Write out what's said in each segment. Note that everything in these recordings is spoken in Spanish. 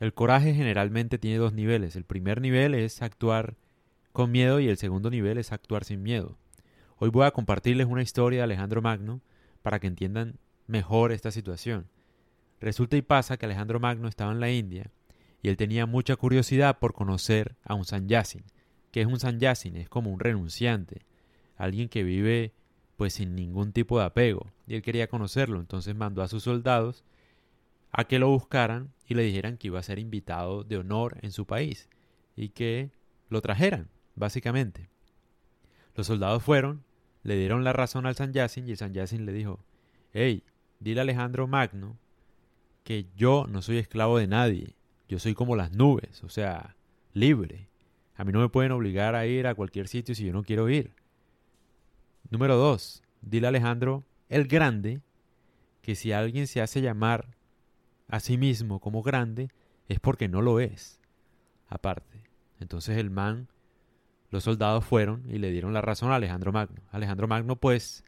El coraje generalmente tiene dos niveles. El primer nivel es actuar con miedo y el segundo nivel es actuar sin miedo. Hoy voy a compartirles una historia de Alejandro Magno para que entiendan mejor esta situación. Resulta y pasa que Alejandro Magno estaba en la India y él tenía mucha curiosidad por conocer a un sanyasin. ¿Qué es un sanyasin? Es como un renunciante, alguien que vive pues sin ningún tipo de apego y él quería conocerlo, entonces mandó a sus soldados a que lo buscaran y le dijeran que iba a ser invitado de honor en su país y que lo trajeran, básicamente. Los soldados fueron, le dieron la razón al sanyasin y el sanyasin le dijo, hey, dile a Alejandro Magno que yo no soy esclavo de nadie, yo soy como las nubes, o sea, libre. A mí no me pueden obligar a ir a cualquier sitio si yo no quiero ir. Número dos, dile a Alejandro el Grande que si alguien se hace llamar a sí mismo como grande es porque no lo es. Aparte. Entonces el man, los soldados fueron y le dieron la razón a Alejandro Magno. Alejandro Magno pues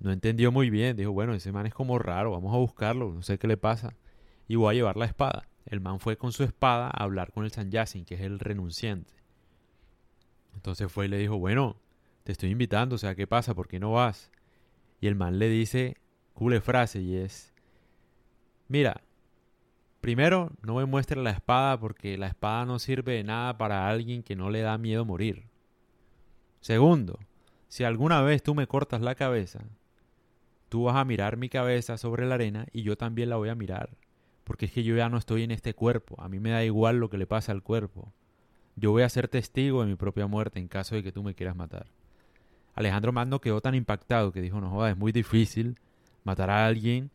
no entendió muy bien, dijo, bueno, ese man es como raro, vamos a buscarlo, no sé qué le pasa. Y voy a llevar la espada. El man fue con su espada a hablar con el Sanyasin, que es el renunciante. Entonces fue y le dijo, bueno, te estoy invitando, o sea, ¿qué pasa? ¿Por qué no vas? Y el man le dice, cule frase, y es, mira, primero, no me muestres la espada porque la espada no sirve de nada para alguien que no le da miedo morir. Segundo, si alguna vez tú me cortas la cabeza, tú vas a mirar mi cabeza sobre la arena y yo también la voy a mirar porque es que yo ya no estoy en este cuerpo, a mí me da igual lo que le pasa al cuerpo. Yo voy a ser testigo de mi propia muerte en caso de que tú me quieras matar. Alejandro Magno quedó tan impactado que dijo, no joda, es muy difícil matar a alguien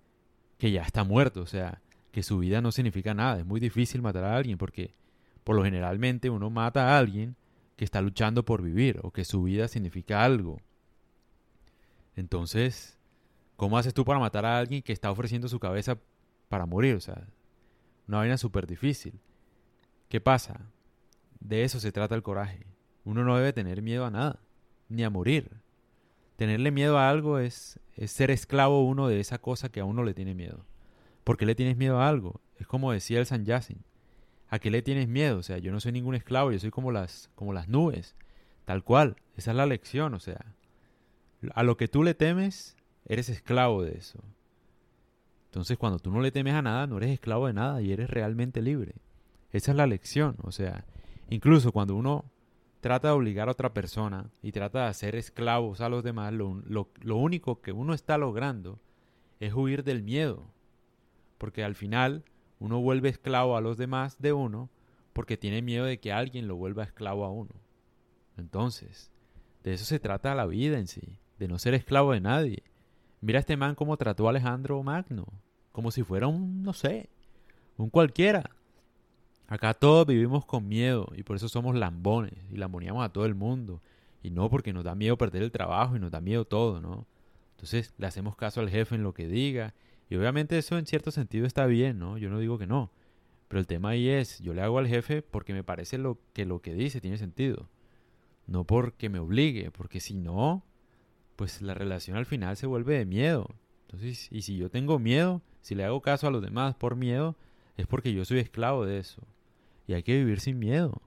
que ya está muerto, o sea, que su vida no significa nada, es muy difícil matar a alguien porque por lo generalmente uno mata a alguien que está luchando por vivir o que su vida significa algo. Entonces, ¿cómo haces tú para matar a alguien que está ofreciendo su cabeza para morir, o sea, una vaina súper difícil. ¿Qué pasa? De eso se trata el coraje. Uno no debe tener miedo a nada, ni a morir. Tenerle miedo a algo es, es ser esclavo uno de esa cosa que a uno le tiene miedo. ¿Por qué le tienes miedo a algo? Es como decía el San Yasin. ¿A qué le tienes miedo? O sea, yo no soy ningún esclavo, yo soy como las, como las nubes. Tal cual. Esa es la lección, o sea. A lo que tú le temes, eres esclavo de eso. Entonces, cuando tú no le temes a nada, no eres esclavo de nada y eres realmente libre. Esa es la lección. O sea, incluso cuando uno trata de obligar a otra persona y trata de hacer esclavos a los demás, lo, único que uno está logrando es huir del miedo. Porque al final uno vuelve esclavo a los demás de uno porque tiene miedo de que alguien lo vuelva esclavo a uno. Entonces, de eso se trata la vida en sí, de no ser esclavo de nadie. Mira este man cómo trató a Alejandro Magno, como si fuera un, no sé, un cualquiera. Acá todos vivimos con miedo y por eso somos lambones y lamboneamos a todo el mundo. Y no porque nos da miedo perder el trabajo y nos da miedo todo, ¿no? Entonces le hacemos caso al jefe en lo que diga. Y obviamente eso en cierto sentido está bien, ¿no? Yo no digo que no. Pero el tema ahí es, yo le hago al jefe porque me parece lo que lo que dice tiene sentido. No porque me obligue, porque si no, pues la relación al final se vuelve de miedo. Entonces, y si yo tengo miedo, si le hago caso a los demás por miedo, es porque yo soy esclavo de eso. Y hay que vivir sin miedo.